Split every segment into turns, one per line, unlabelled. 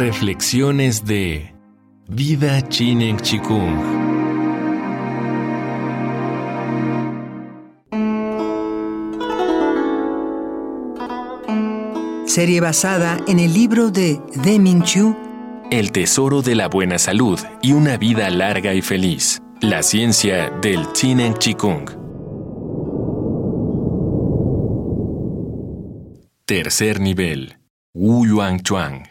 Reflexiones de Vida Chinen Chikung.
Serie basada en el libro de Deming Chu,
El tesoro de la buena salud y una vida larga y feliz. La ciencia del Chinen Chikung. Tercer nivel. Wu Yuan Chuang.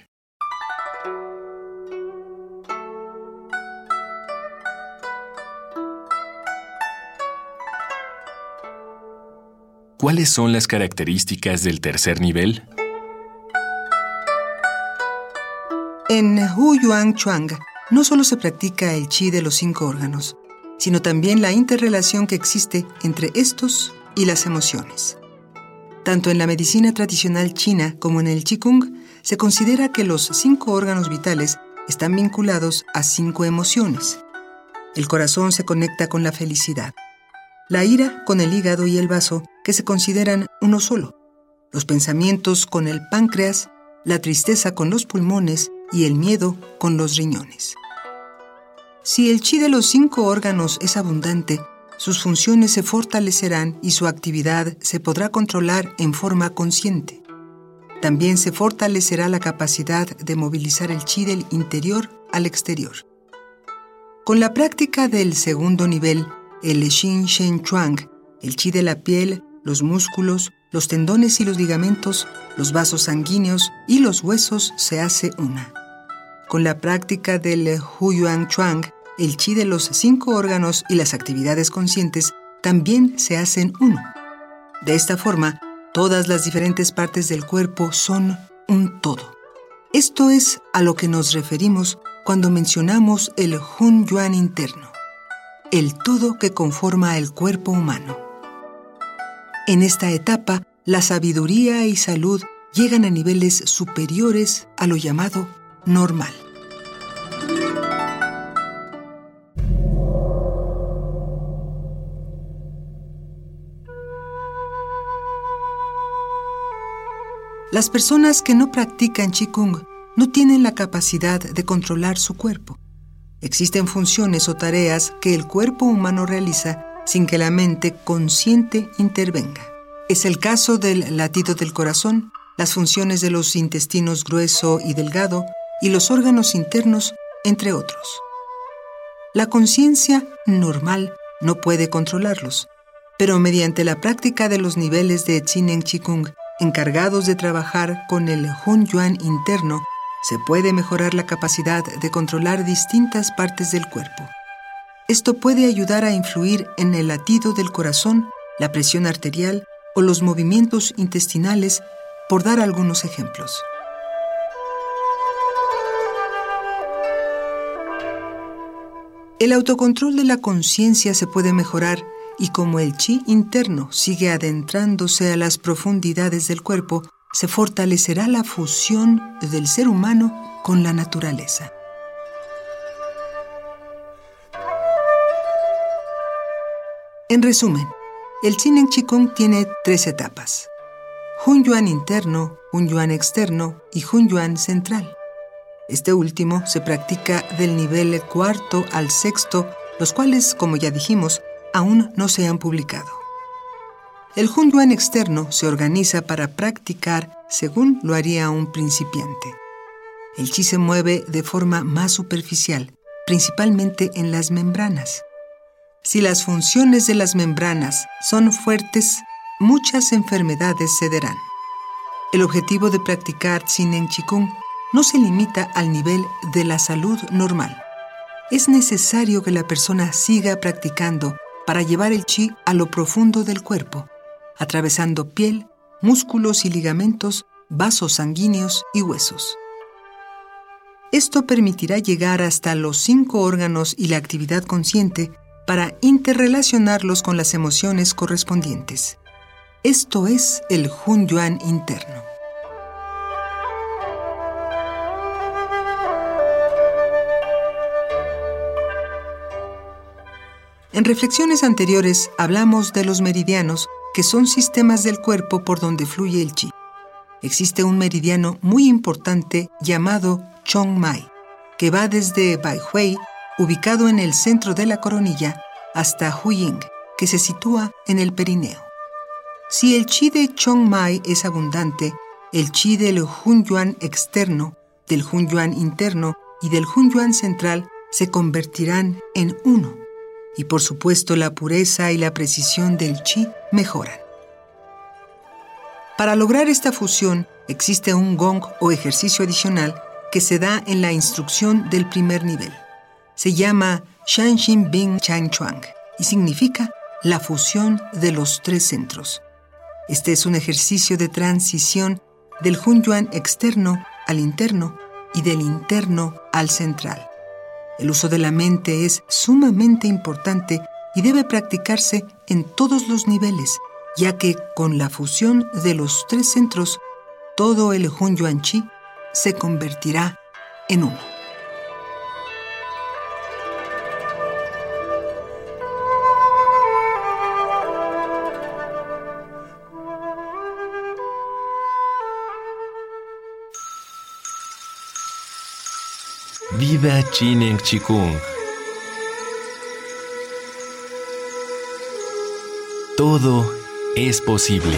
¿Cuáles son las características del tercer nivel?
En Hu Yuan Chuang no solo se practica el chi de los cinco órganos, sino también la interrelación que existe entre estos y las emociones. Tanto en la medicina tradicional china como en el Qigong, se considera que los cinco órganos vitales están vinculados a cinco emociones. El corazón se conecta con la felicidad, la ira con el hígado y el vaso, que se consideran uno solo, los pensamientos con el páncreas, la tristeza con los pulmones y el miedo con los riñones. Si el chi de los cinco órganos es abundante, sus funciones se fortalecerán y su actividad se podrá controlar en forma consciente. También se fortalecerá la capacidad de movilizar el chi del interior al exterior. Con la práctica del segundo nivel, el Xin Shen Chuang, el chi de la piel, los músculos, los tendones y los ligamentos, los vasos sanguíneos y los huesos se hace una. Con la práctica del Hu Yuan Chuang, el chi de los cinco órganos y las actividades conscientes también se hacen uno. De esta forma, todas las diferentes partes del cuerpo son un todo. Esto es a lo que nos referimos cuando mencionamos el Hun Yuan interno, el todo que conforma el cuerpo humano. En esta etapa, la sabiduría y salud llegan a niveles superiores a lo llamado normal. Las personas que no practican Qigong no tienen la capacidad de controlar su cuerpo. Existen funciones o tareas que el cuerpo humano realiza sin que la mente consciente intervenga. Es el caso del latido del corazón, las funciones de los intestinos grueso y delgado y los órganos internos, entre otros. La conciencia normal no puede controlarlos, pero mediante la práctica de los niveles de Chinen Qigong encargados de trabajar con el Hun Yuan interno, se puede mejorar la capacidad de controlar distintas partes del cuerpo. Esto puede ayudar a influir en el latido del corazón, la presión arterial o los movimientos intestinales, por dar algunos ejemplos. El autocontrol de la conciencia se puede mejorar y como el chi interno sigue adentrándose a las profundidades del cuerpo, se fortalecerá la fusión del ser humano con la naturaleza. En resumen, el Chinen Qigong tiene tres etapas. Hun Yuan interno, Hun Yuan externo y Hun Yuan central. Este último se practica del nivel cuarto al sexto, los cuales, como ya dijimos, aún no se han publicado. El Hun Yuan externo se organiza para practicar según lo haría un principiante. El chi se mueve de forma más superficial, principalmente en las membranas. Si las funciones de las membranas son fuertes, muchas enfermedades cederán. El objetivo de practicar Chinen Qigong no se limita al nivel de la salud normal. Es necesario que la persona siga practicando para llevar el chi a lo profundo del cuerpo, atravesando piel, músculos y ligamentos, vasos sanguíneos y huesos. Esto permitirá llegar hasta los cinco órganos y la actividad consciente para interrelacionarlos con las emociones correspondientes. Esto es el Hun Yuan interno. En reflexiones anteriores hablamos de los meridianos, que son sistemas del cuerpo por donde fluye el chi. Existe un meridiano muy importante llamado Chong Mai, que va desde Baihui, ubicado en el centro de la coronilla, hasta Huying, que se sitúa en el perineo. Si el chi de Chong Mai es abundante, el chi del Hunyuan externo, del Hunyuan interno y del Hunyuan central se convertirán en uno, y por supuesto la pureza y la precisión del chi mejoran. Para lograr esta fusión existe un gong o ejercicio adicional que se da en la instrucción del primer nivel. Se llama Shanshin Bing Chang Chuang y significa la fusión de los tres centros. Este es un ejercicio de transición del Hunyuan externo al interno y del interno al central. El uso de la mente es sumamente importante y debe practicarse en todos los niveles, ya que con la fusión de los tres centros, todo el Hunyuan Chi se convertirá en uno.
Viva Chinen Chikung. Todo es posible.